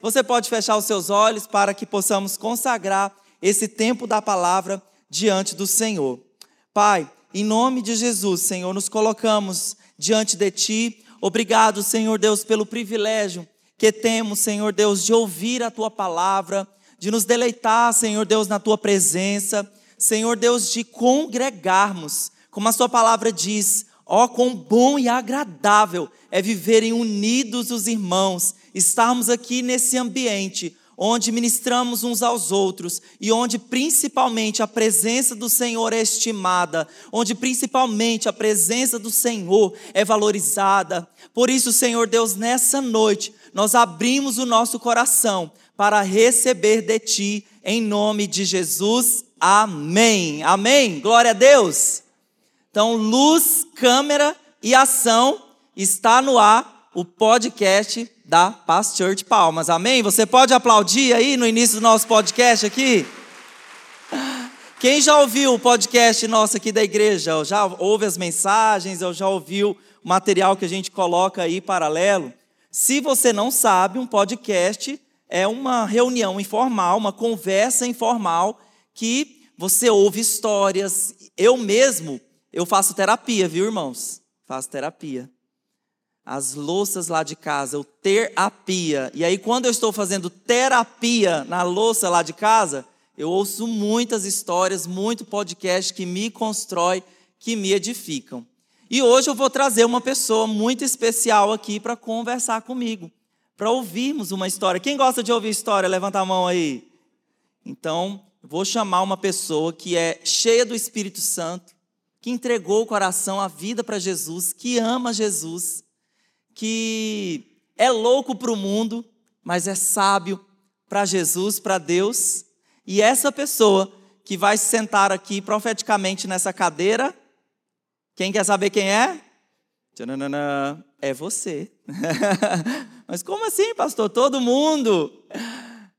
Você pode fechar os seus olhos para que possamos consagrar esse tempo da palavra diante do Senhor. Pai, em nome de Jesus, Senhor, nos colocamos diante de Ti. Obrigado, Senhor Deus, pelo privilégio que temos, Senhor Deus, de ouvir a Tua palavra, de nos deleitar, Senhor Deus, na Tua presença. Senhor Deus, de congregarmos, como a Sua palavra diz, ó, oh, quão bom e agradável é viverem unidos os irmãos, estarmos aqui nesse ambiente onde ministramos uns aos outros e onde principalmente a presença do Senhor é estimada, onde principalmente a presença do Senhor é valorizada. Por isso, Senhor Deus, nessa noite, nós abrimos o nosso coração para receber de Ti, em nome de Jesus. Amém. Amém. Glória a Deus. Então, luz, câmera e ação está no ar o podcast da Paz Church Palmas. Amém? Você pode aplaudir aí no início do nosso podcast aqui? Quem já ouviu o podcast nosso aqui da igreja, já ouve as mensagens, ou já ouviu o material que a gente coloca aí paralelo? Se você não sabe, um podcast é uma reunião informal, uma conversa informal que você ouve histórias. Eu mesmo, eu faço terapia, viu, irmãos? Faço terapia as louças lá de casa, eu ter a pia. E aí, quando eu estou fazendo terapia na louça lá de casa, eu ouço muitas histórias, muito podcast que me constrói, que me edificam. E hoje eu vou trazer uma pessoa muito especial aqui para conversar comigo, para ouvirmos uma história. Quem gosta de ouvir história, levanta a mão aí. Então, vou chamar uma pessoa que é cheia do Espírito Santo, que entregou o coração, a vida para Jesus, que ama Jesus que é louco para o mundo, mas é sábio para Jesus, para Deus. E essa pessoa que vai se sentar aqui profeticamente nessa cadeira, quem quer saber quem é? Tchananana, é você. mas como assim, pastor? Todo mundo?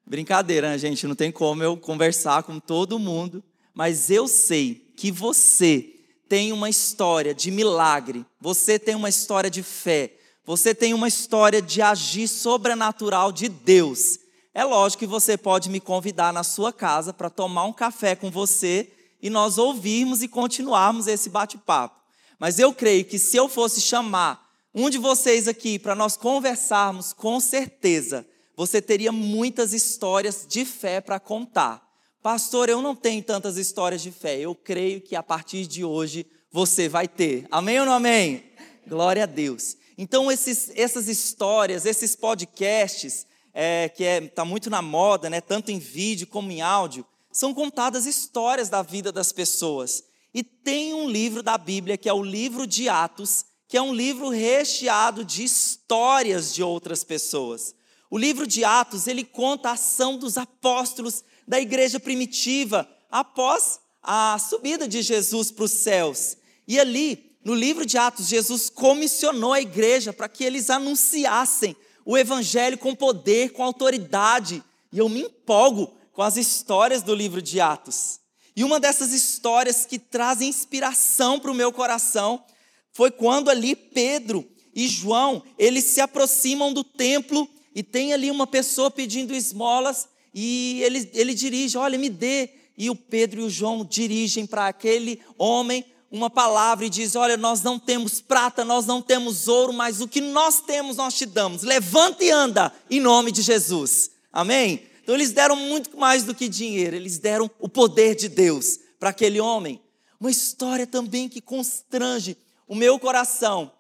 Brincadeira, né, gente? Não tem como eu conversar com todo mundo, mas eu sei que você tem uma história de milagre, você tem uma história de fé, você tem uma história de agir sobrenatural de Deus. É lógico que você pode me convidar na sua casa para tomar um café com você e nós ouvirmos e continuarmos esse bate-papo. Mas eu creio que se eu fosse chamar um de vocês aqui para nós conversarmos, com certeza você teria muitas histórias de fé para contar. Pastor, eu não tenho tantas histórias de fé. Eu creio que a partir de hoje você vai ter. Amém ou não amém? Glória a Deus. Então, esses, essas histórias, esses podcasts, é, que está é, tá muito na moda, né, tanto em vídeo como em áudio, são contadas histórias da vida das pessoas. E tem um livro da Bíblia, que é o livro de Atos, que é um livro recheado de histórias de outras pessoas. O livro de Atos, ele conta a ação dos apóstolos da igreja primitiva após a subida de Jesus para os céus. E ali no livro de Atos, Jesus comissionou a igreja para que eles anunciassem o evangelho com poder, com autoridade. E eu me empolgo com as histórias do livro de Atos. E uma dessas histórias que trazem inspiração para o meu coração foi quando ali Pedro e João, eles se aproximam do templo e tem ali uma pessoa pedindo esmolas e ele, ele dirige, olha, me dê. E o Pedro e o João dirigem para aquele homem uma palavra e diz: Olha, nós não temos prata, nós não temos ouro, mas o que nós temos nós te damos. Levanta e anda em nome de Jesus. Amém? Então eles deram muito mais do que dinheiro, eles deram o poder de Deus para aquele homem. Uma história também que constrange o meu coração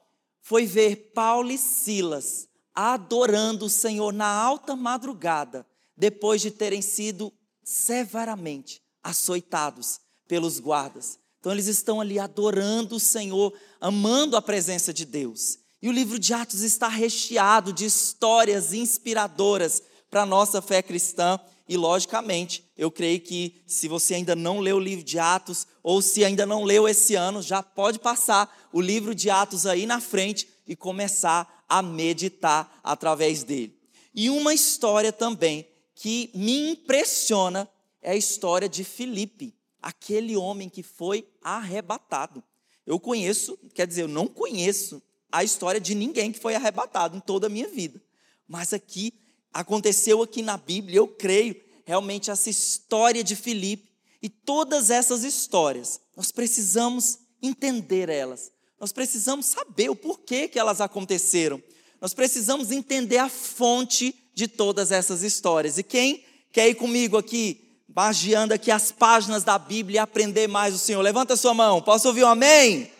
foi ver Paulo e Silas adorando o Senhor na alta madrugada, depois de terem sido severamente açoitados pelos guardas. Então eles estão ali adorando o Senhor, amando a presença de Deus. E o livro de Atos está recheado de histórias inspiradoras para a nossa fé cristã. E, logicamente, eu creio que se você ainda não leu o livro de Atos, ou se ainda não leu esse ano, já pode passar o livro de Atos aí na frente e começar a meditar através dele. E uma história também que me impressiona é a história de Filipe aquele homem que foi arrebatado. Eu conheço, quer dizer, eu não conheço a história de ninguém que foi arrebatado em toda a minha vida. Mas aqui aconteceu aqui na Bíblia, eu creio realmente essa história de Filipe e todas essas histórias, nós precisamos entender elas. Nós precisamos saber o porquê que elas aconteceram. Nós precisamos entender a fonte de todas essas histórias. E quem quer ir comigo aqui, magiando aqui as páginas da Bíblia e aprender mais o Senhor? Levanta a sua mão. Posso ouvir um amém?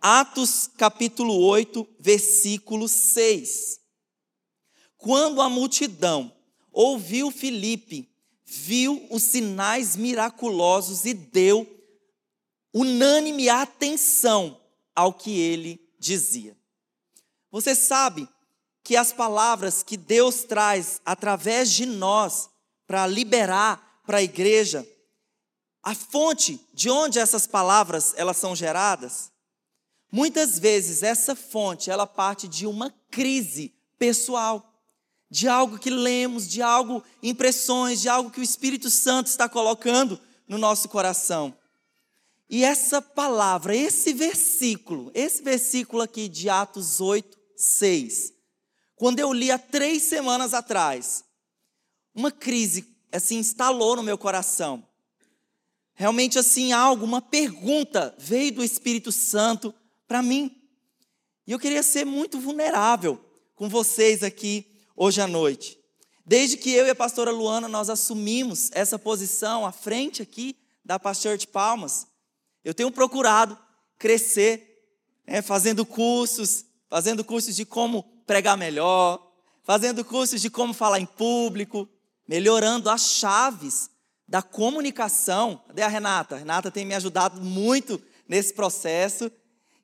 Atos capítulo 8, versículo 6. Quando a multidão ouviu Filipe, viu os sinais miraculosos e deu unânime atenção ao que ele dizia. Você sabe que as palavras que Deus traz através de nós para liberar para a igreja, a fonte de onde essas palavras elas são geradas, muitas vezes essa fonte ela parte de uma crise pessoal de algo que lemos, de algo, impressões, de algo que o Espírito Santo está colocando no nosso coração. E essa palavra, esse versículo, esse versículo aqui de Atos 8, 6, quando eu li há três semanas atrás, uma crise assim instalou no meu coração. Realmente assim, algo, uma pergunta veio do Espírito Santo para mim. E eu queria ser muito vulnerável com vocês aqui hoje à noite. Desde que eu e a pastora Luana nós assumimos essa posição à frente aqui da Pastor de Palmas, eu tenho procurado crescer, né, fazendo cursos, fazendo cursos de como pregar melhor, fazendo cursos de como falar em público, melhorando as chaves da comunicação. Cadê a Renata? A Renata tem me ajudado muito nesse processo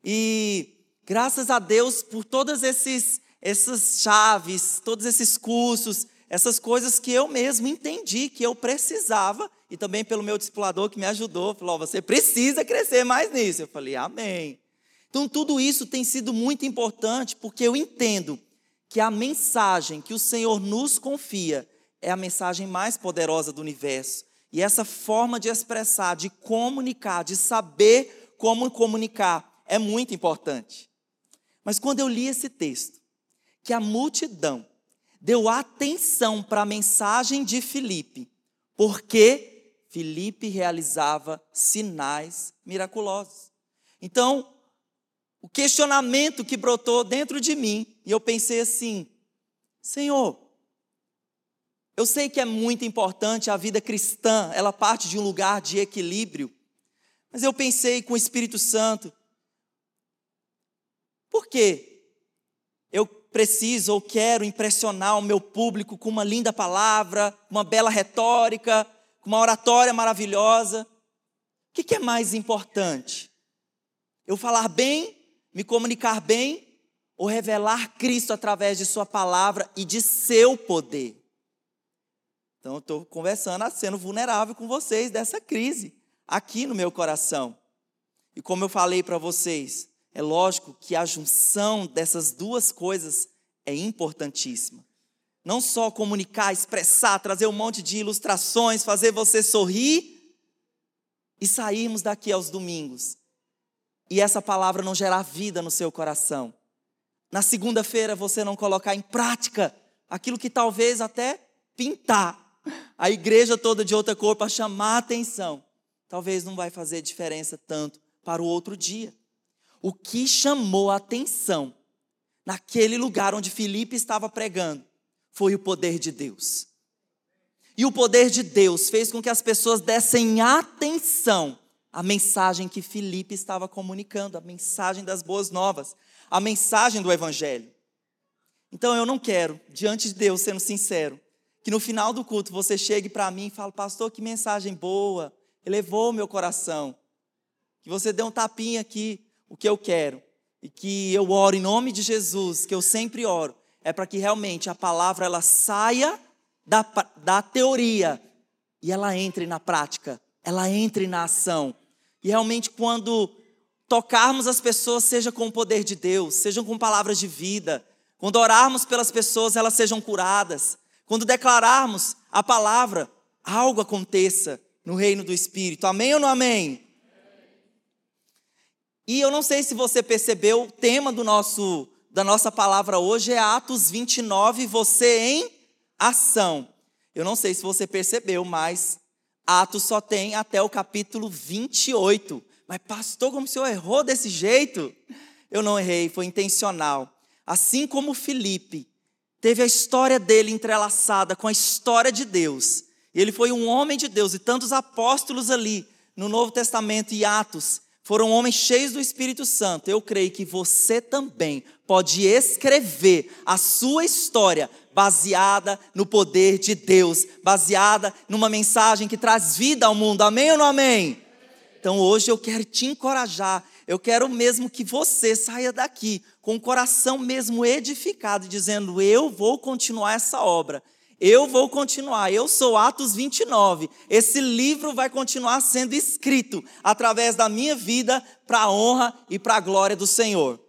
e graças a Deus por todos esses essas chaves, todos esses cursos, essas coisas que eu mesmo entendi que eu precisava, e também pelo meu discipulador que me ajudou, falou: oh, você precisa crescer mais nisso. Eu falei: Amém. Então, tudo isso tem sido muito importante, porque eu entendo que a mensagem que o Senhor nos confia é a mensagem mais poderosa do universo. E essa forma de expressar, de comunicar, de saber como comunicar, é muito importante. Mas quando eu li esse texto, que a multidão deu atenção para a mensagem de Filipe, porque Filipe realizava sinais miraculosos. Então, o questionamento que brotou dentro de mim, e eu pensei assim: Senhor, eu sei que é muito importante a vida cristã, ela parte de um lugar de equilíbrio, mas eu pensei com o Espírito Santo, por quê? Eu preciso ou quero impressionar o meu público com uma linda palavra, uma bela retórica, com uma oratória maravilhosa. O que é mais importante? Eu falar bem, me comunicar bem ou revelar Cristo através de Sua palavra e de seu poder? Então, eu estou conversando, sendo vulnerável com vocês dessa crise aqui no meu coração. E como eu falei para vocês, é lógico que a junção dessas duas coisas é importantíssima. Não só comunicar, expressar, trazer um monte de ilustrações, fazer você sorrir e sairmos daqui aos domingos. E essa palavra não gerar vida no seu coração. Na segunda-feira você não colocar em prática aquilo que talvez até pintar a igreja toda de outra cor para chamar a atenção. Talvez não vai fazer diferença tanto para o outro dia o que chamou a atenção naquele lugar onde Filipe estava pregando foi o poder de Deus. E o poder de Deus fez com que as pessoas dessem atenção à mensagem que Filipe estava comunicando, a mensagem das boas novas, a mensagem do evangelho. Então eu não quero, diante de Deus, sendo sincero, que no final do culto você chegue para mim e fale, pastor, que mensagem boa, elevou meu coração. Que você dê um tapinha aqui o que eu quero e que eu oro em nome de Jesus, que eu sempre oro, é para que realmente a palavra ela saia da, da teoria e ela entre na prática, ela entre na ação. E realmente quando tocarmos as pessoas, seja com o poder de Deus, sejam com palavras de vida, quando orarmos pelas pessoas, elas sejam curadas, quando declararmos a palavra, algo aconteça no reino do Espírito. Amém ou não amém? E eu não sei se você percebeu, o tema do nosso, da nossa palavra hoje é Atos 29, você em ação. Eu não sei se você percebeu, mas Atos só tem até o capítulo 28. Mas, pastor, como o senhor errou desse jeito? Eu não errei, foi intencional. Assim como Felipe teve a história dele entrelaçada com a história de Deus, ele foi um homem de Deus, e tantos apóstolos ali no Novo Testamento e Atos foram homens cheios do Espírito Santo. Eu creio que você também pode escrever a sua história baseada no poder de Deus, baseada numa mensagem que traz vida ao mundo. Amém ou não amém? Então hoje eu quero te encorajar, eu quero mesmo que você saia daqui com o coração mesmo edificado, dizendo: Eu vou continuar essa obra. Eu vou continuar, eu sou Atos 29. Esse livro vai continuar sendo escrito através da minha vida para a honra e para a glória do Senhor.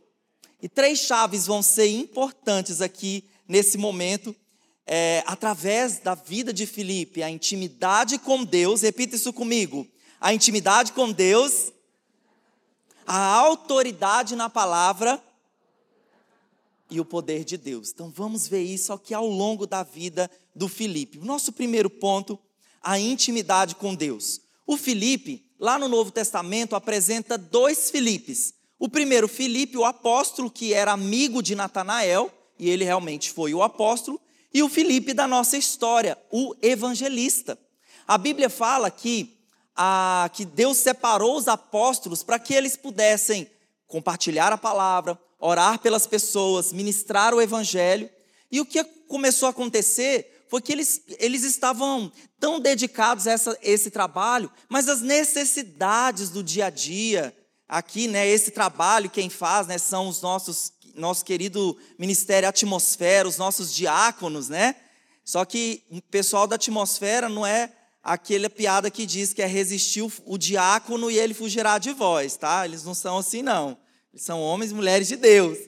E três chaves vão ser importantes aqui nesse momento, é, através da vida de Filipe: a intimidade com Deus, repita isso comigo, a intimidade com Deus, a autoridade na palavra e o poder de Deus. Então vamos ver isso aqui ao longo da vida do Filipe. Nosso primeiro ponto, a intimidade com Deus. O Filipe, lá no Novo Testamento, apresenta dois Filipes. O primeiro Filipe, o apóstolo que era amigo de Natanael, e ele realmente foi o apóstolo, e o Filipe da nossa história, o evangelista. A Bíblia fala que, a, que Deus separou os apóstolos para que eles pudessem compartilhar a palavra, orar pelas pessoas, ministrar o evangelho. E o que começou a acontecer foi que eles, eles estavam tão dedicados a essa, esse trabalho, mas as necessidades do dia a dia, aqui, né, esse trabalho quem faz, né, são os nossos nosso querido ministério Atmosfera, os nossos diáconos, né? Só que o pessoal da atmosfera não é aquela piada que diz que é resistir o diácono e ele fugirá de vós, tá? Eles não são assim, não. Eles são homens e mulheres de Deus.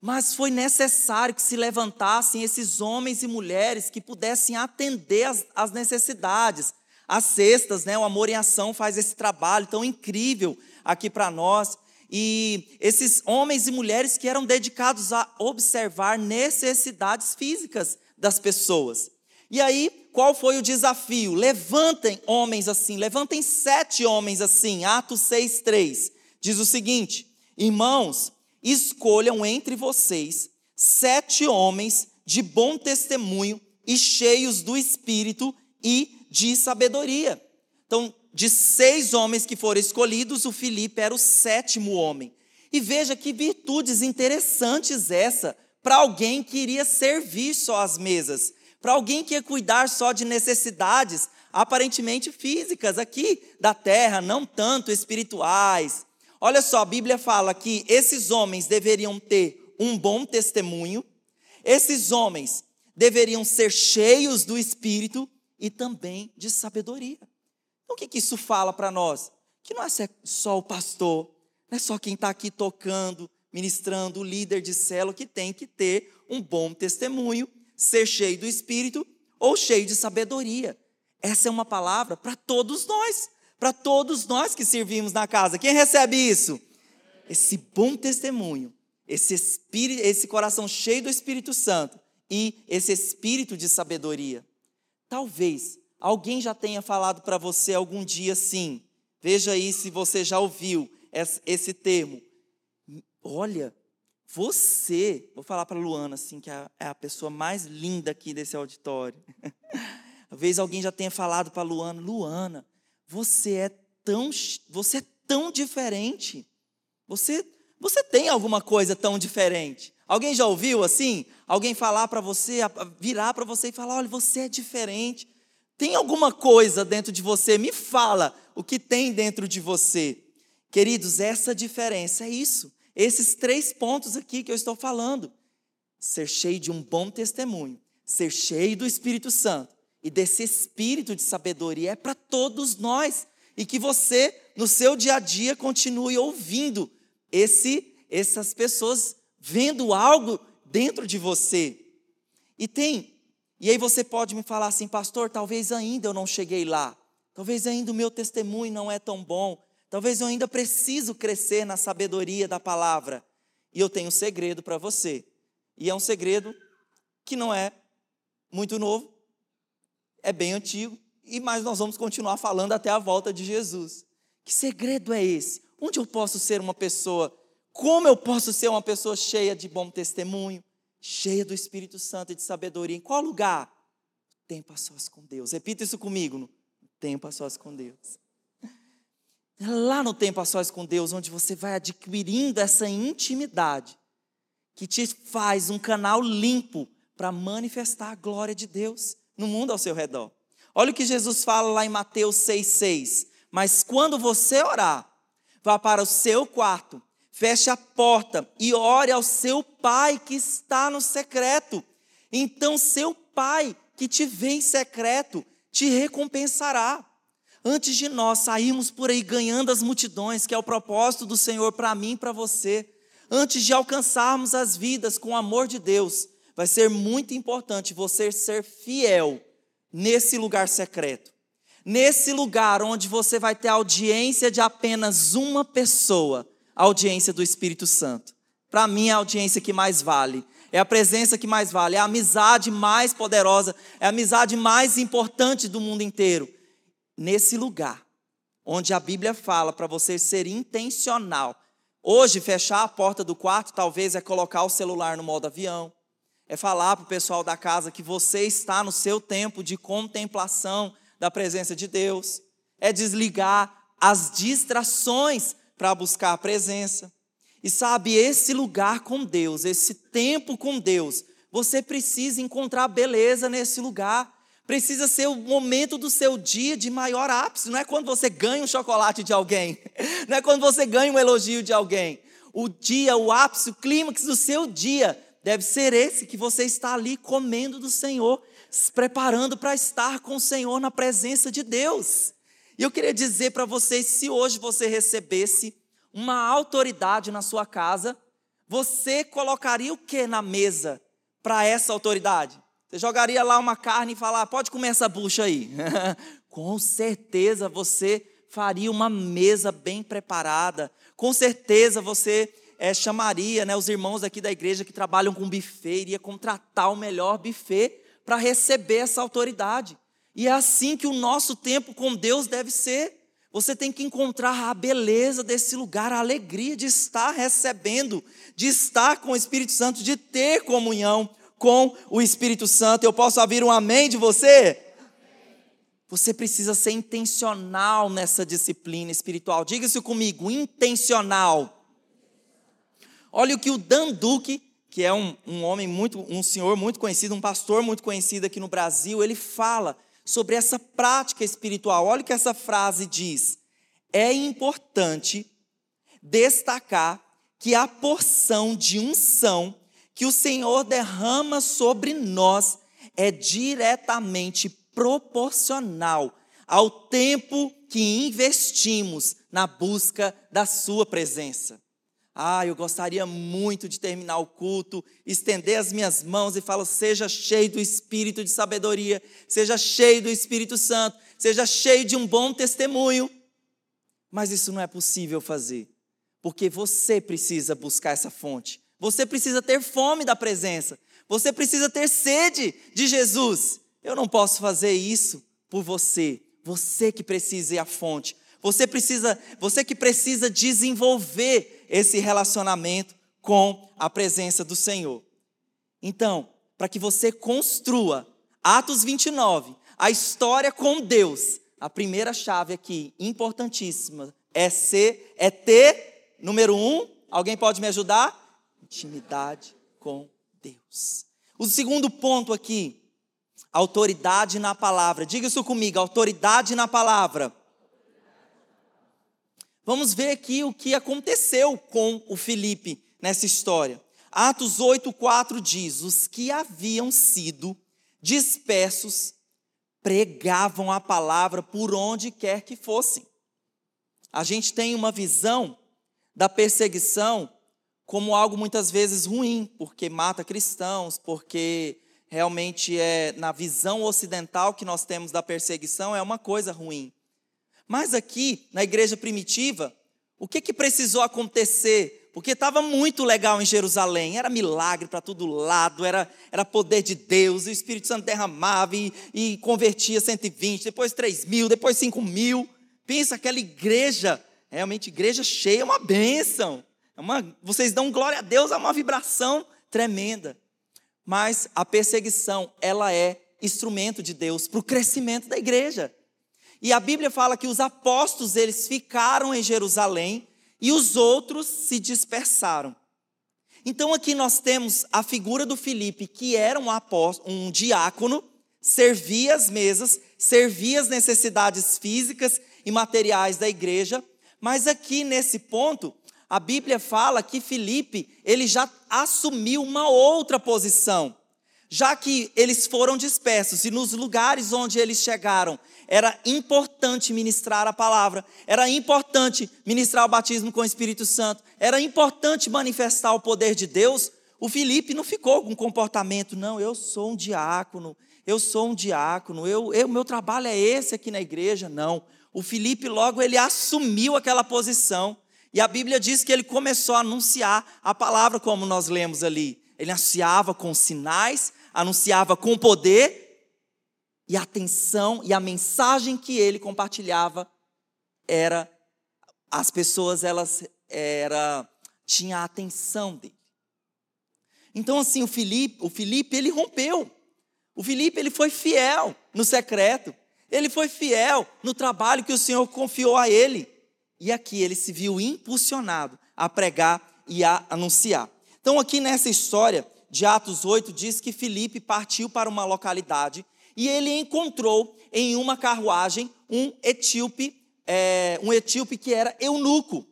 Mas foi necessário que se levantassem esses homens e mulheres que pudessem atender as, as necessidades. As cestas, né? O Amor em Ação faz esse trabalho tão incrível aqui para nós. E esses homens e mulheres que eram dedicados a observar necessidades físicas das pessoas. E aí, qual foi o desafio? Levantem homens assim, levantem sete homens assim, Atos 6, 3 diz o seguinte: Irmãos, escolham entre vocês sete homens de bom testemunho e cheios do espírito e de sabedoria. Então, de seis homens que foram escolhidos, o Filipe era o sétimo homem. E veja que virtudes interessantes essa para alguém que iria servir só às mesas, para alguém que ia cuidar só de necessidades aparentemente físicas aqui da terra, não tanto espirituais, Olha só, a Bíblia fala que esses homens deveriam ter um bom testemunho, esses homens deveriam ser cheios do Espírito e também de sabedoria. Então, o que, que isso fala para nós? Que não é só o pastor, não é só quem está aqui tocando, ministrando, o líder de célula, que tem que ter um bom testemunho, ser cheio do Espírito ou cheio de sabedoria. Essa é uma palavra para todos nós para todos nós que servimos na casa. Quem recebe isso? Esse bom testemunho, esse espírito, esse coração cheio do Espírito Santo e esse espírito de sabedoria. Talvez alguém já tenha falado para você algum dia assim. Veja aí se você já ouviu esse termo. Olha, você, vou falar para Luana assim, que é, é a pessoa mais linda aqui desse auditório. Talvez alguém já tenha falado para Luana, Luana, você é tão, você é tão diferente. Você, você tem alguma coisa tão diferente. Alguém já ouviu assim? Alguém falar para você, virar para você e falar: olha, você é diferente. Tem alguma coisa dentro de você? Me fala o que tem dentro de você. Queridos, essa diferença é isso. Esses três pontos aqui que eu estou falando. Ser cheio de um bom testemunho, ser cheio do Espírito Santo e desse espírito de sabedoria é para todos nós. E que você, no seu dia a dia, continue ouvindo esse, essas pessoas vendo algo dentro de você. E tem, e aí você pode me falar assim, pastor, talvez ainda eu não cheguei lá. Talvez ainda o meu testemunho não é tão bom. Talvez eu ainda preciso crescer na sabedoria da palavra. E eu tenho um segredo para você. E é um segredo que não é muito novo, é bem antigo, e mas nós vamos continuar falando até a volta de Jesus. Que segredo é esse? Onde eu posso ser uma pessoa? Como eu posso ser uma pessoa cheia de bom testemunho, cheia do Espírito Santo e de sabedoria? Em qual lugar? Tempo a sós com Deus. Repita isso comigo. Tempo a sós com Deus. Lá no tempo a sós com Deus, onde você vai adquirindo essa intimidade que te faz um canal limpo para manifestar a glória de Deus no mundo ao seu redor. Olha o que Jesus fala lá em Mateus 6,6. Mas quando você orar, vá para o seu quarto, feche a porta e ore ao seu pai que está no secreto. Então, seu pai que te vê em secreto te recompensará. Antes de nós sairmos por aí ganhando as multidões, que é o propósito do Senhor para mim e para você, antes de alcançarmos as vidas com o amor de Deus, vai ser muito importante você ser fiel nesse lugar secreto. Nesse lugar onde você vai ter audiência de apenas uma pessoa, a audiência do Espírito Santo. Para mim é a audiência que mais vale. É a presença que mais vale, é a amizade mais poderosa, é a amizade mais importante do mundo inteiro. Nesse lugar, onde a Bíblia fala para você ser intencional. Hoje, fechar a porta do quarto talvez é colocar o celular no modo avião, é falar para o pessoal da casa que você está no seu tempo de contemplação da presença de Deus, é desligar as distrações para buscar a presença. E sabe, esse lugar com Deus, esse tempo com Deus, você precisa encontrar beleza nesse lugar. Precisa ser o momento do seu dia de maior ápice. Não é quando você ganha um chocolate de alguém, não é quando você ganha um elogio de alguém. O dia, o ápice, o clímax do seu dia deve ser esse que você está ali comendo do Senhor, se preparando para estar com o Senhor na presença de Deus. E eu queria dizer para vocês: se hoje você recebesse uma autoridade na sua casa, você colocaria o que na mesa para essa autoridade? Você jogaria lá uma carne e falar: pode comer essa bucha aí. Com certeza você faria uma mesa bem preparada. Com certeza você é, chamaria né, os irmãos aqui da igreja que trabalham com buffet, iria contratar o melhor buffet para receber essa autoridade. E é assim que o nosso tempo com Deus deve ser. Você tem que encontrar a beleza desse lugar, a alegria de estar recebendo, de estar com o Espírito Santo, de ter comunhão com o Espírito Santo. Eu posso ouvir um amém de você? Você precisa ser intencional nessa disciplina espiritual. Diga isso comigo, intencional. Olha o que o Dan Duque, que é um, um homem muito, um senhor muito conhecido, um pastor muito conhecido aqui no Brasil, ele fala sobre essa prática espiritual. Olha o que essa frase diz. É importante destacar que a porção de unção que o Senhor derrama sobre nós é diretamente proporcional ao tempo que investimos na busca da Sua presença. Ah, eu gostaria muito de terminar o culto, estender as minhas mãos e falar: seja cheio do espírito de sabedoria, seja cheio do Espírito Santo, seja cheio de um bom testemunho. Mas isso não é possível fazer, porque você precisa buscar essa fonte, você precisa ter fome da presença, você precisa ter sede de Jesus. Eu não posso fazer isso por você, você que precisa ir à fonte, você precisa, você que precisa desenvolver esse relacionamento com a presença do Senhor. Então, para que você construa Atos 29, a história com Deus, a primeira chave aqui, importantíssima, é ser, é ter, número um, alguém pode me ajudar? Intimidade com Deus. O segundo ponto aqui, autoridade na palavra. Diga isso comigo, autoridade na palavra. Vamos ver aqui o que aconteceu com o Filipe nessa história. Atos 8:4 diz: "Os que haviam sido dispersos pregavam a palavra por onde quer que fossem". A gente tem uma visão da perseguição como algo muitas vezes ruim, porque mata cristãos, porque realmente é na visão ocidental que nós temos da perseguição é uma coisa ruim. Mas aqui, na igreja primitiva, o que, que precisou acontecer Porque estava muito legal em Jerusalém, era milagre para todo lado, era, era poder de Deus, o Espírito Santo derramava e, e convertia 120, depois 3 mil, depois 5 mil. Pensa aquela igreja, realmente igreja cheia, é uma bênção. É uma, vocês dão glória a Deus, é uma vibração tremenda. Mas a perseguição, ela é instrumento de Deus para o crescimento da igreja. E a Bíblia fala que os apóstolos, eles ficaram em Jerusalém e os outros se dispersaram. Então aqui nós temos a figura do Filipe, que era um apóstolo, um diácono, servia as mesas, servia as necessidades físicas e materiais da igreja, mas aqui nesse ponto, a Bíblia fala que Filipe, ele já assumiu uma outra posição. Já que eles foram dispersos e nos lugares onde eles chegaram, era importante ministrar a palavra, era importante ministrar o batismo com o Espírito Santo, era importante manifestar o poder de Deus. O Filipe não ficou com comportamento, não, eu sou um diácono, eu sou um diácono, eu, eu, meu trabalho é esse aqui na igreja, não. O Filipe logo ele assumiu aquela posição. E a Bíblia diz que ele começou a anunciar a palavra como nós lemos ali. Ele anunciava com sinais, anunciava com poder e a atenção e a mensagem que ele compartilhava era as pessoas elas era tinha a atenção dele. Então assim, o Filipe, o Filipe ele rompeu. O Filipe ele foi fiel no secreto. Ele foi fiel no trabalho que o Senhor confiou a ele. E aqui ele se viu impulsionado a pregar e a anunciar. Então aqui nessa história, de Atos 8 diz que Filipe partiu para uma localidade e ele encontrou em uma carruagem um etíope, é, um etíope que era eunuco.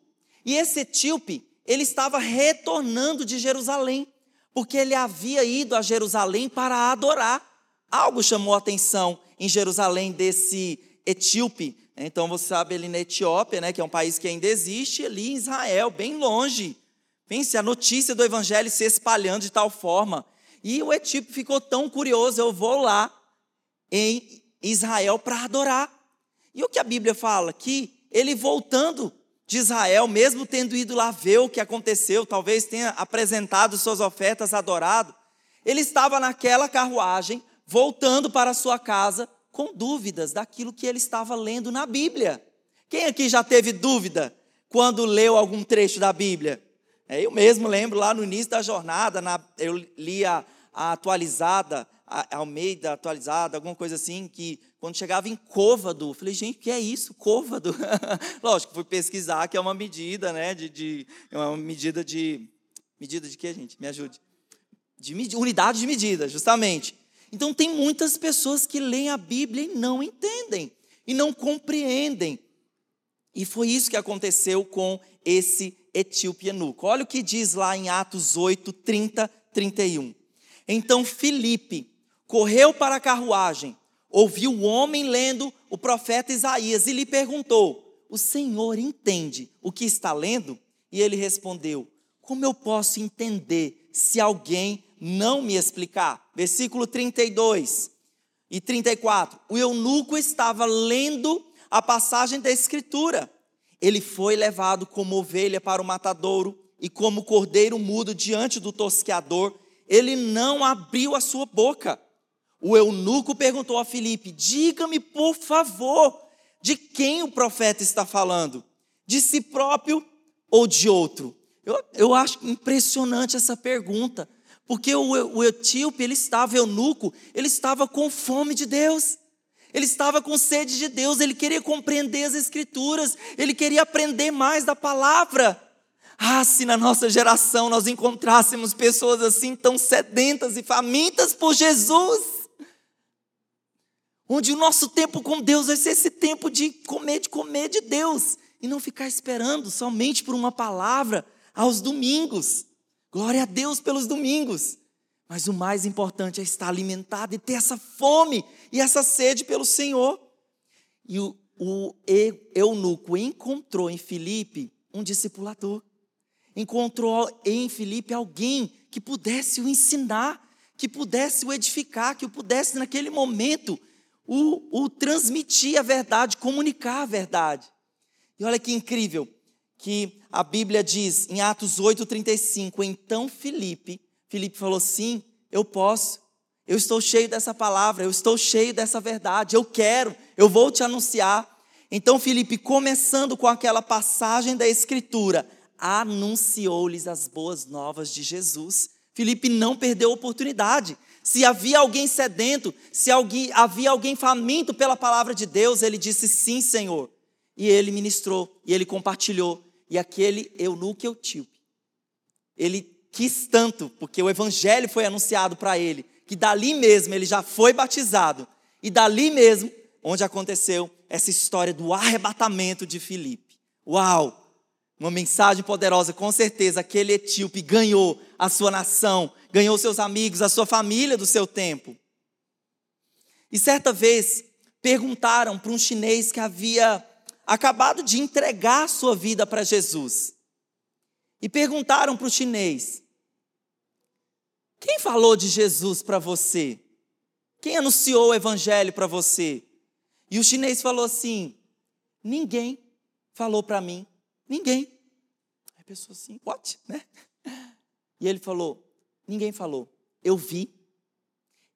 E esse etíope, ele estava retornando de Jerusalém, porque ele havia ido a Jerusalém para adorar. Algo chamou a atenção em Jerusalém desse etíope. Então você sabe ali na Etiópia, né, que é um país que ainda existe, ali em Israel, bem longe. Pense a notícia do evangelho se espalhando de tal forma. E o etíope ficou tão curioso, eu vou lá em Israel para adorar. E o que a Bíblia fala? Que ele voltando de Israel, mesmo tendo ido lá ver o que aconteceu, talvez tenha apresentado suas ofertas, adorado, ele estava naquela carruagem, voltando para sua casa, com dúvidas daquilo que ele estava lendo na Bíblia. Quem aqui já teve dúvida quando leu algum trecho da Bíblia? É, eu mesmo lembro lá no início da jornada, na, eu li a, a atualizada, a Almeida atualizada, alguma coisa assim, que quando chegava em côvado, falei, gente, o que é isso? Côvado? Lógico, fui pesquisar, que é uma medida, né, de, de é uma medida de, medida de quê, gente? Me ajude. De unidade de medida, justamente. Então tem muitas pessoas que leem a Bíblia e não entendem, e não compreendem. E foi isso que aconteceu com esse etíope eunuco. Olha o que diz lá em Atos 8, 30, 31. Então Filipe correu para a carruagem, ouviu o homem lendo o profeta Isaías e lhe perguntou: O Senhor entende o que está lendo? E ele respondeu: Como eu posso entender se alguém não me explicar? Versículo 32 e 34. O eunuco estava lendo a passagem da Escritura. Ele foi levado como ovelha para o matadouro e como cordeiro mudo diante do tosqueador, ele não abriu a sua boca. O eunuco perguntou a Filipe: Diga-me, por favor, de quem o profeta está falando? De si próprio ou de outro? Eu, eu acho impressionante essa pergunta, porque o, o etíope, ele estava, eunuco, ele estava com fome de Deus. Ele estava com sede de Deus, ele queria compreender as Escrituras, ele queria aprender mais da palavra. Ah, se na nossa geração nós encontrássemos pessoas assim tão sedentas e famintas por Jesus, onde o nosso tempo com Deus vai ser esse tempo de comer, de comer de Deus e não ficar esperando somente por uma palavra aos domingos. Glória a Deus pelos domingos. Mas o mais importante é estar alimentado e ter essa fome e essa sede pelo Senhor. E o, o eunuco encontrou em Filipe um discipulador. Encontrou em Filipe alguém que pudesse o ensinar, que pudesse o edificar, que o pudesse, naquele momento, o, o transmitir a verdade, comunicar a verdade. E olha que incrível, que a Bíblia diz em Atos 8:35, então Filipe, Filipe falou: "Sim, eu posso. Eu estou cheio dessa palavra, eu estou cheio dessa verdade, eu quero, eu vou te anunciar". Então Filipe, começando com aquela passagem da escritura, anunciou-lhes as boas novas de Jesus. Filipe não perdeu a oportunidade. Se havia alguém sedento, se alguém, havia alguém faminto pela palavra de Deus, ele disse sim, Senhor. E ele ministrou, e ele compartilhou. E aquele eunuco etíope, ele quis tanto, porque o evangelho foi anunciado para ele, que dali mesmo ele já foi batizado. E dali mesmo, onde aconteceu essa história do arrebatamento de Filipe. Uau! Uma mensagem poderosa, com certeza, aquele etíope ganhou a sua nação, ganhou seus amigos, a sua família do seu tempo. E certa vez perguntaram para um chinês que havia acabado de entregar a sua vida para Jesus. E perguntaram para o chinês: Quem falou de Jesus para você? Quem anunciou o evangelho para você? E o chinês falou assim: Ninguém falou para mim. Ninguém. Aí a pessoa assim, what? Né? E ele falou: Ninguém falou. Eu vi.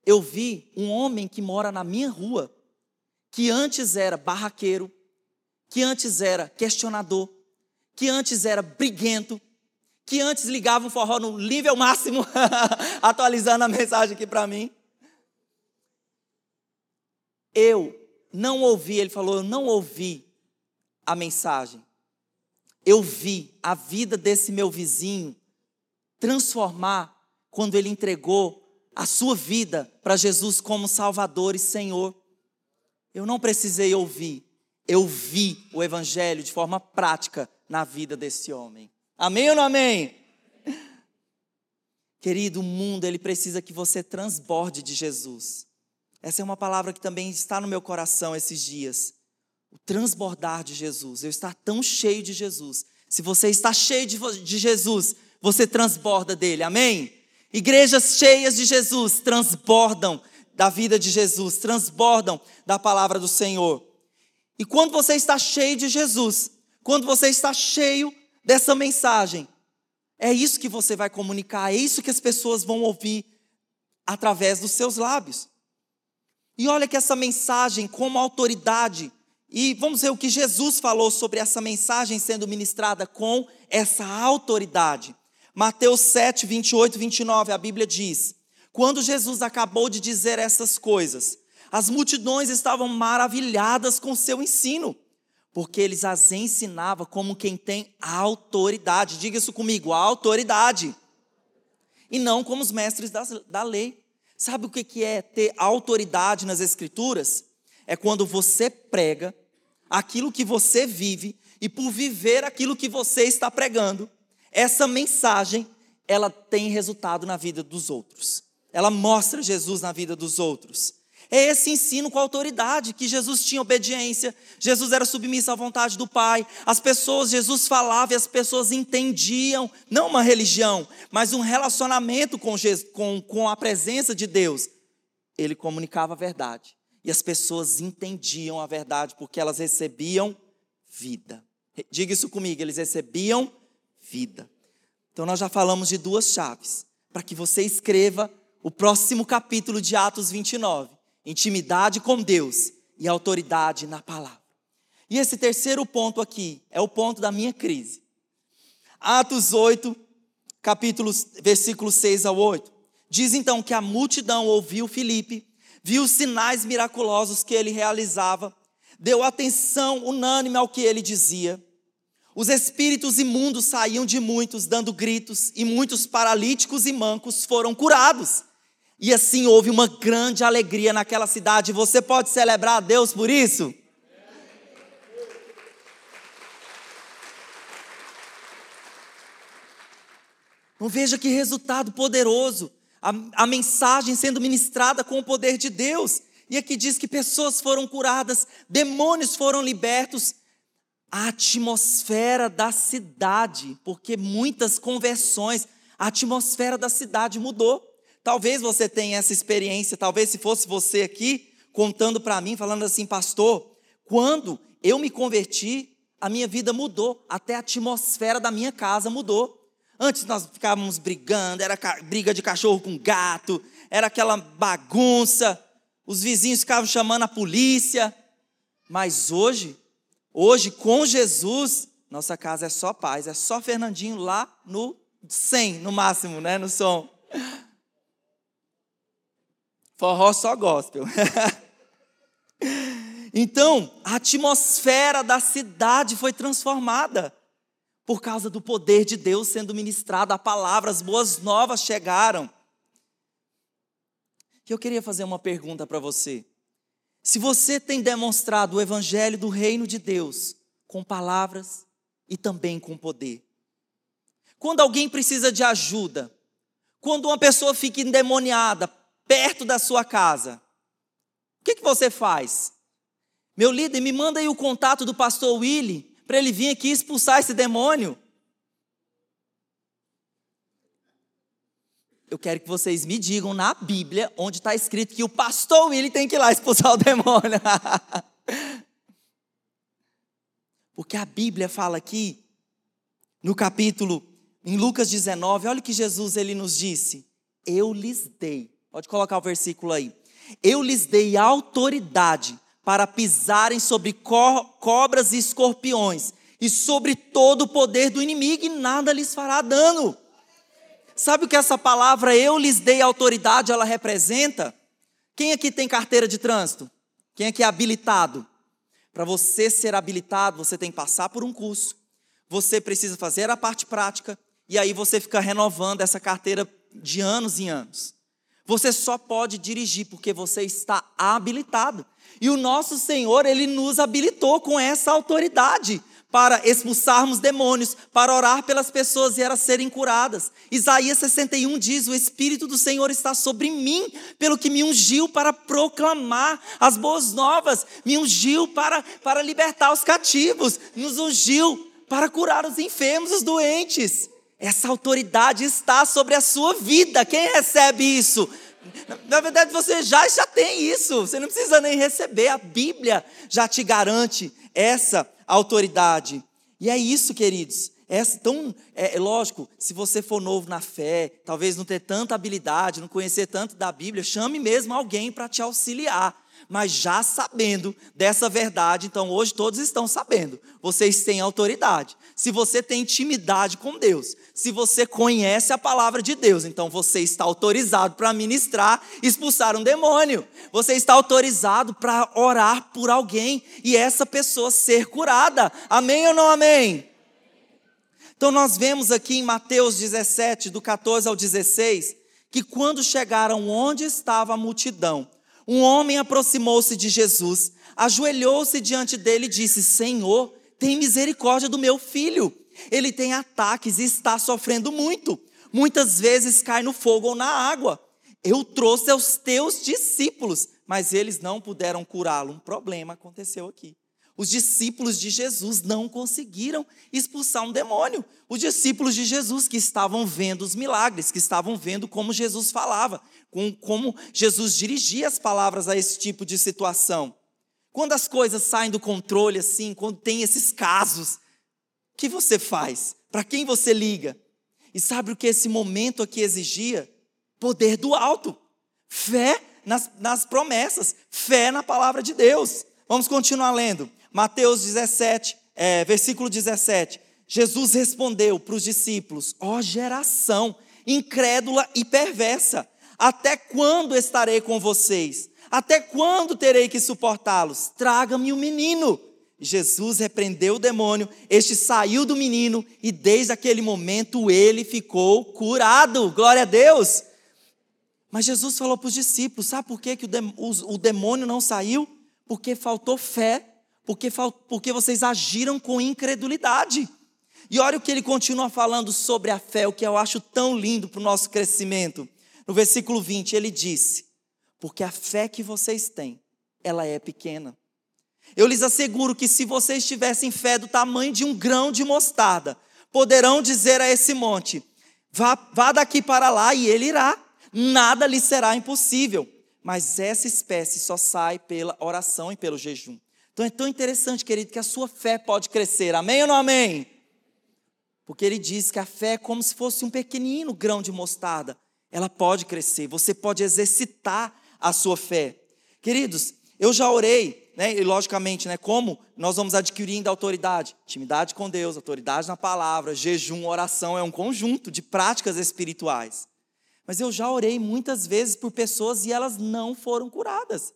Eu vi um homem que mora na minha rua, que antes era barraqueiro, que antes era questionador, que antes era briguento, que antes ligava um forró no nível máximo, atualizando a mensagem aqui para mim. Eu não ouvi, ele falou, eu não ouvi a mensagem. Eu vi a vida desse meu vizinho transformar quando ele entregou a sua vida para Jesus como Salvador e Senhor. Eu não precisei ouvir, eu vi o Evangelho de forma prática na vida desse homem. Amém ou não amém? Querido, o mundo ele precisa que você transborde de Jesus. Essa é uma palavra que também está no meu coração esses dias. O transbordar de Jesus. Eu estar tão cheio de Jesus. Se você está cheio de, de Jesus, você transborda dele. Amém? Igrejas cheias de Jesus transbordam da vida de Jesus, transbordam da palavra do Senhor. E quando você está cheio de Jesus, quando você está cheio dessa mensagem, é isso que você vai comunicar, é isso que as pessoas vão ouvir através dos seus lábios. E olha que essa mensagem, como autoridade, e vamos ver o que Jesus falou sobre essa mensagem sendo ministrada com essa autoridade. Mateus 7, 28 e 29, a Bíblia diz: Quando Jesus acabou de dizer essas coisas, as multidões estavam maravilhadas com seu ensino, porque eles as ensinava como quem tem autoridade. Diga isso comigo, autoridade. E não como os mestres da, da lei. Sabe o que é ter autoridade nas Escrituras? É quando você prega aquilo que você vive e por viver aquilo que você está pregando, essa mensagem ela tem resultado na vida dos outros. Ela mostra Jesus na vida dos outros. É esse ensino com autoridade, que Jesus tinha obediência, Jesus era submisso à vontade do Pai, as pessoas, Jesus falava e as pessoas entendiam, não uma religião, mas um relacionamento com, Jesus, com, com a presença de Deus. Ele comunicava a verdade e as pessoas entendiam a verdade porque elas recebiam vida. Diga isso comigo, eles recebiam vida. Então nós já falamos de duas chaves para que você escreva o próximo capítulo de Atos 29 intimidade com Deus e autoridade na palavra. E esse terceiro ponto aqui é o ponto da minha crise. Atos 8, capítulos, versículos 6 ao 8. Diz então que a multidão ouviu Filipe, viu os sinais miraculosos que ele realizava, deu atenção unânime ao que ele dizia. Os espíritos imundos saíam de muitos, dando gritos, e muitos paralíticos e mancos foram curados. E assim houve uma grande alegria naquela cidade. Você pode celebrar a Deus por isso? Então veja que resultado poderoso. A, a, mensagem sendo ministrada com o poder de Deus. E aqui diz que pessoas foram curadas, demônios foram libertos. A atmosfera da cidade, porque muitas conversões, a atmosfera da cidade mudou. Talvez você tenha essa experiência, talvez se fosse você aqui contando para mim, falando assim, pastor, quando eu me converti, a minha vida mudou, até a atmosfera da minha casa mudou. Antes nós ficávamos brigando, era briga de cachorro com gato, era aquela bagunça, os vizinhos ficavam chamando a polícia. Mas hoje, hoje com Jesus, nossa casa é só paz, é só Fernandinho lá no 100, no máximo, né, no som. Forró só gospel. então, a atmosfera da cidade foi transformada por causa do poder de Deus sendo ministrado, a palavra, as boas novas chegaram. E eu queria fazer uma pergunta para você. Se você tem demonstrado o evangelho do reino de Deus com palavras e também com poder. Quando alguém precisa de ajuda, quando uma pessoa fica endemoniada perto da sua casa, o que, que você faz? Meu líder, me manda aí o contato do pastor Willy para ele vir aqui expulsar esse demônio. Eu quero que vocês me digam na Bíblia onde está escrito que o pastor Willy tem que ir lá expulsar o demônio. Porque a Bíblia fala aqui, no capítulo, em Lucas 19, olha o que Jesus ele nos disse. Eu lhes dei, pode colocar o versículo aí. Eu lhes dei autoridade para pisarem sobre co cobras e escorpiões e sobre todo o poder do inimigo e nada lhes fará dano. Sabe o que essa palavra eu lhes dei autoridade ela representa? Quem aqui tem carteira de trânsito? Quem aqui é habilitado? Para você ser habilitado, você tem que passar por um curso. Você precisa fazer a parte prática e aí você fica renovando essa carteira de anos em anos. Você só pode dirigir porque você está habilitado. E o nosso Senhor, ele nos habilitou com essa autoridade para expulsarmos demônios, para orar pelas pessoas e elas serem curadas. Isaías 61 diz: O Espírito do Senhor está sobre mim, pelo que me ungiu para proclamar as boas novas, me ungiu para, para libertar os cativos, nos ungiu para curar os enfermos, os doentes. Essa autoridade está sobre a sua vida. Quem recebe isso? Na verdade, você já, já tem isso. Você não precisa nem receber. A Bíblia já te garante essa autoridade. E é isso, queridos. É, tão, é, é lógico, se você for novo na fé, talvez não ter tanta habilidade, não conhecer tanto da Bíblia, chame mesmo alguém para te auxiliar mas já sabendo dessa verdade, então hoje todos estão sabendo. Vocês têm autoridade. Se você tem intimidade com Deus, se você conhece a palavra de Deus, então você está autorizado para ministrar, expulsar um demônio. Você está autorizado para orar por alguém e essa pessoa ser curada. Amém ou não amém? Então nós vemos aqui em Mateus 17, do 14 ao 16, que quando chegaram onde estava a multidão, um homem aproximou-se de Jesus, ajoelhou-se diante dele e disse: Senhor, tem misericórdia do meu filho. Ele tem ataques e está sofrendo muito. Muitas vezes cai no fogo ou na água. Eu trouxe aos teus discípulos, mas eles não puderam curá-lo. Um problema aconteceu aqui. Os discípulos de Jesus não conseguiram expulsar um demônio. Os discípulos de Jesus que estavam vendo os milagres, que estavam vendo como Jesus falava, como Jesus dirigia as palavras a esse tipo de situação. Quando as coisas saem do controle assim, quando tem esses casos, o que você faz? Para quem você liga? E sabe o que esse momento aqui exigia? Poder do alto, fé nas, nas promessas, fé na palavra de Deus. Vamos continuar lendo. Mateus 17, é, versículo 17. Jesus respondeu para os discípulos: Ó oh, geração incrédula e perversa, até quando estarei com vocês? Até quando terei que suportá-los? Traga-me o um menino. Jesus repreendeu o demônio, este saiu do menino e desde aquele momento ele ficou curado. Glória a Deus. Mas Jesus falou para os discípulos: sabe por que, que o demônio não saiu? Porque faltou fé porque, porque vocês agiram com incredulidade. E olha o que ele continua falando sobre a fé, o que eu acho tão lindo para o nosso crescimento. No versículo 20, ele disse: Porque a fé que vocês têm, ela é pequena. Eu lhes asseguro que se vocês tivessem fé do tamanho de um grão de mostarda, poderão dizer a esse monte: vá, vá daqui para lá e ele irá. Nada lhe será impossível. Mas essa espécie só sai pela oração e pelo jejum. Então é tão interessante, querido, que a sua fé pode crescer. Amém ou não amém? Porque ele diz que a fé é como se fosse um pequenino grão de mostarda. Ela pode crescer, você pode exercitar a sua fé. Queridos, eu já orei, né? E logicamente, né? Como nós vamos adquirindo autoridade? Intimidade com Deus, autoridade na palavra, jejum, oração é um conjunto de práticas espirituais. Mas eu já orei muitas vezes por pessoas e elas não foram curadas.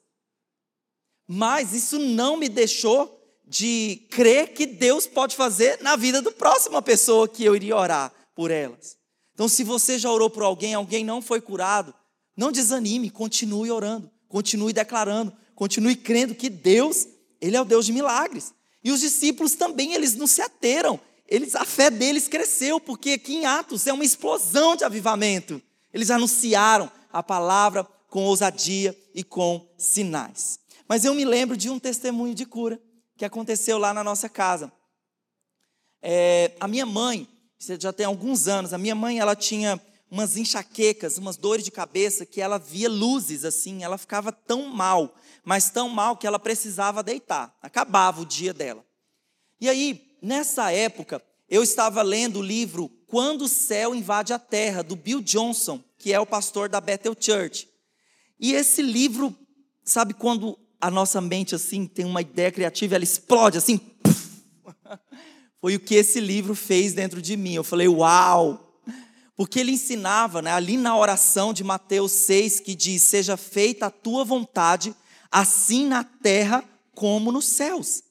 Mas isso não me deixou de crer que Deus pode fazer na vida do próxima pessoa que eu iria orar por elas. Então, se você já orou por alguém, alguém não foi curado, não desanime, continue orando, continue declarando, continue crendo que Deus, ele é o Deus de milagres. E os discípulos também, eles não se ateram. Eles, a fé deles cresceu, porque aqui em Atos é uma explosão de avivamento. Eles anunciaram a palavra com ousadia e com sinais. Mas eu me lembro de um testemunho de cura que aconteceu lá na nossa casa. É, a minha mãe, já tem alguns anos, a minha mãe ela tinha umas enxaquecas, umas dores de cabeça que ela via luzes assim, ela ficava tão mal, mas tão mal que ela precisava deitar. Acabava o dia dela. E aí, nessa época, eu estava lendo o livro Quando o Céu Invade a Terra, do Bill Johnson, que é o pastor da Bethel Church. E esse livro, sabe quando a nossa mente assim tem uma ideia criativa, ela explode assim. Foi o que esse livro fez dentro de mim. Eu falei, uau! Porque ele ensinava, né, ali na oração de Mateus 6, que diz: Seja feita a tua vontade, assim na terra como nos céus.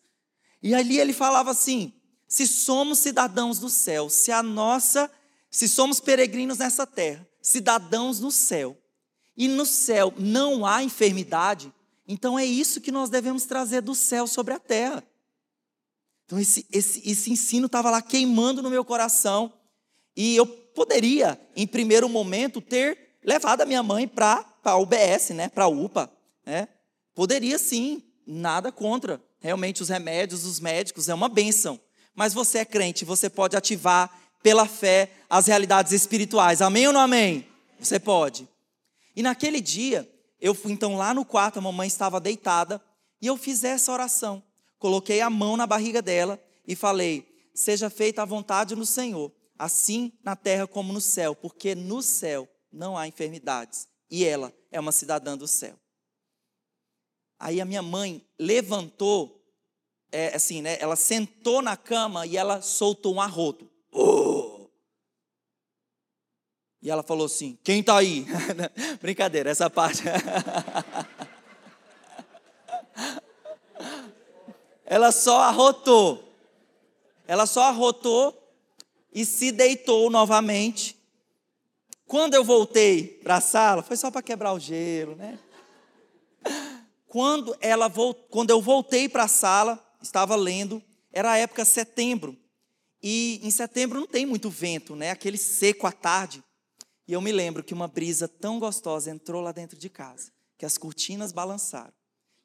E ali ele falava assim: se somos cidadãos do céu, se a nossa, se somos peregrinos nessa terra, cidadãos no céu, e no céu não há enfermidade, então é isso que nós devemos trazer do céu sobre a terra. Então esse, esse, esse ensino estava lá queimando no meu coração. E eu poderia, em primeiro momento, ter levado a minha mãe para a UBS, né, para a UPA. Né? Poderia sim, nada contra. Realmente os remédios, os médicos, é uma bênção. Mas você é crente, você pode ativar pela fé as realidades espirituais. Amém ou não amém? Você pode. E naquele dia, eu fui então lá no quarto, a mamãe estava deitada, e eu fiz essa oração. Coloquei a mão na barriga dela e falei: Seja feita a vontade no Senhor, assim na terra como no céu, porque no céu não há enfermidades, e ela é uma cidadã do céu. Aí a minha mãe levantou, é, assim, né? Ela sentou na cama e ela soltou um arroto. Oh! E ela falou assim: Quem está aí? Brincadeira, essa parte. ela só arrotou. Ela só arrotou e se deitou novamente. Quando eu voltei para a sala, foi só para quebrar o gelo, né? Quando, ela quando eu voltei para a sala, estava lendo, era a época setembro. E em setembro não tem muito vento, né? Aquele seco à tarde. E eu me lembro que uma brisa tão gostosa entrou lá dentro de casa, que as cortinas balançaram.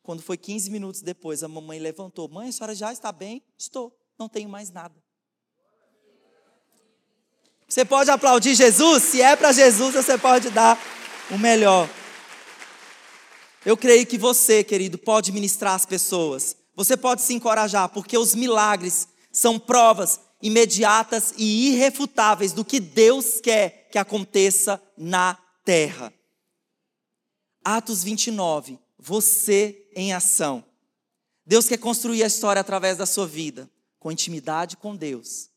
Quando foi 15 minutos depois, a mamãe levantou: Mãe, a senhora já está bem? Estou, não tenho mais nada. Você pode aplaudir Jesus? Se é para Jesus, você pode dar o melhor. Eu creio que você, querido, pode ministrar as pessoas. Você pode se encorajar, porque os milagres são provas imediatas e irrefutáveis do que Deus quer que aconteça na terra. Atos 29, você em ação. Deus quer construir a história através da sua vida, com intimidade com Deus,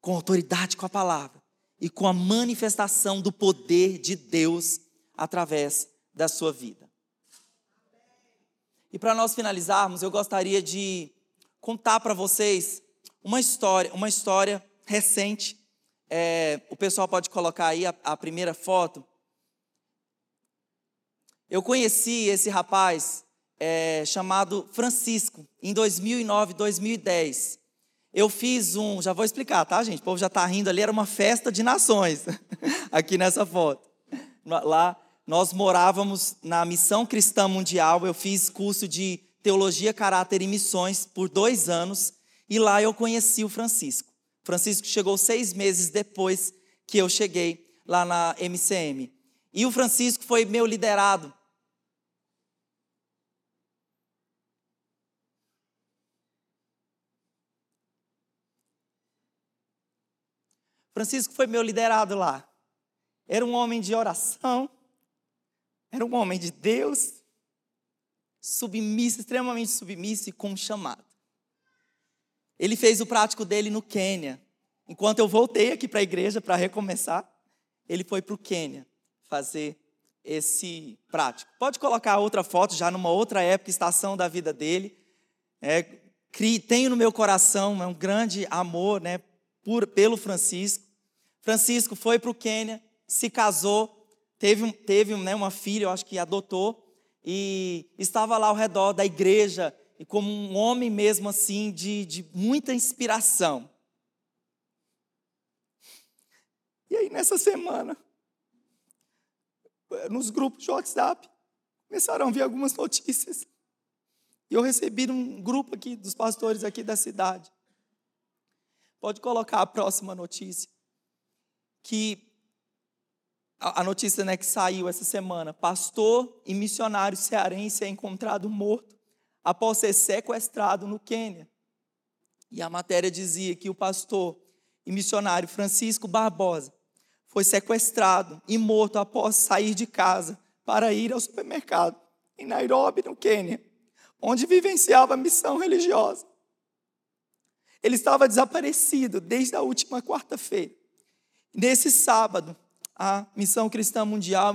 com autoridade com a palavra e com a manifestação do poder de Deus através da sua vida. E para nós finalizarmos, eu gostaria de contar para vocês uma história, uma história recente. É, o pessoal pode colocar aí a, a primeira foto. Eu conheci esse rapaz é, chamado Francisco em 2009, 2010. Eu fiz um, já vou explicar, tá, gente? O povo já está rindo ali, era uma festa de nações, aqui nessa foto. Lá, nós morávamos na Missão Cristã Mundial, eu fiz curso de Teologia, Caráter e Missões por dois anos, e lá eu conheci o Francisco. Francisco chegou seis meses depois que eu cheguei lá na MCM. E o Francisco foi meu liderado. Francisco foi meu liderado lá. Era um homem de oração, era um homem de Deus, submisso, extremamente submisso e com chamado. Ele fez o prático dele no Quênia. Enquanto eu voltei aqui para a igreja para recomeçar, ele foi para o Quênia fazer esse prático. Pode colocar outra foto, já numa outra época, estação da vida dele. É, tenho no meu coração é um grande amor né, por, pelo Francisco. Francisco foi para o Quênia, se casou, teve, teve né, uma filha, eu acho que adotou, e estava lá ao redor da igreja, e como um homem mesmo assim, de, de muita inspiração. E aí, nessa semana, nos grupos de WhatsApp, começaram a vir algumas notícias. E eu recebi um grupo aqui dos pastores aqui da cidade. Pode colocar a próxima notícia. Que a notícia né, que saiu essa semana: pastor e missionário cearense é encontrado morto após ser sequestrado no Quênia. E a matéria dizia que o pastor e missionário Francisco Barbosa foi sequestrado e morto após sair de casa para ir ao supermercado em Nairobi, no Quênia, onde vivenciava missão religiosa. Ele estava desaparecido desde a última quarta-feira. Nesse sábado, a Missão Cristã Mundial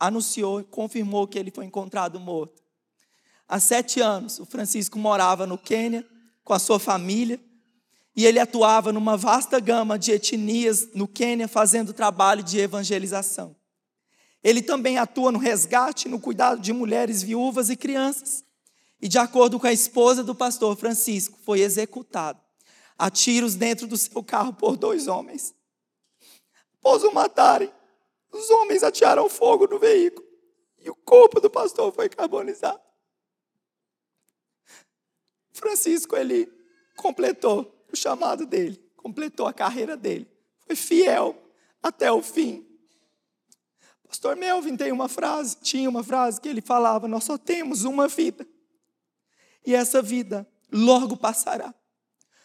anunciou e confirmou que ele foi encontrado morto. Há sete anos, o Francisco morava no Quênia com a sua família e ele atuava numa vasta gama de etnias no Quênia, fazendo trabalho de evangelização. Ele também atua no resgate, no cuidado de mulheres viúvas e crianças. E, de acordo com a esposa do pastor Francisco, foi executado a tiros dentro do seu carro por dois homens. Após o matarem, os homens atearam fogo no veículo e o corpo do pastor foi carbonizado. Francisco, ele completou o chamado dele, completou a carreira dele, foi fiel até o fim. Pastor Melvin tem uma frase, tinha uma frase que ele falava: Nós só temos uma vida, e essa vida logo passará.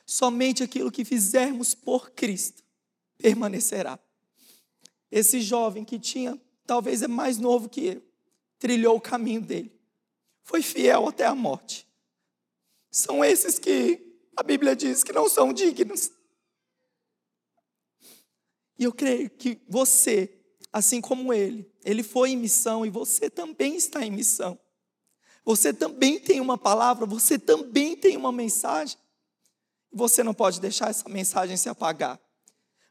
Somente aquilo que fizermos por Cristo permanecerá. Esse jovem que tinha, talvez é mais novo que eu, trilhou o caminho dele, foi fiel até a morte. São esses que a Bíblia diz que não são dignos. E eu creio que você, assim como ele, ele foi em missão e você também está em missão. Você também tem uma palavra, você também tem uma mensagem. Você não pode deixar essa mensagem se apagar.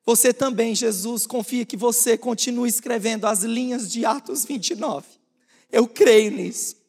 Você também, Jesus, confia que você continue escrevendo as linhas de Atos 29. Eu creio nisso.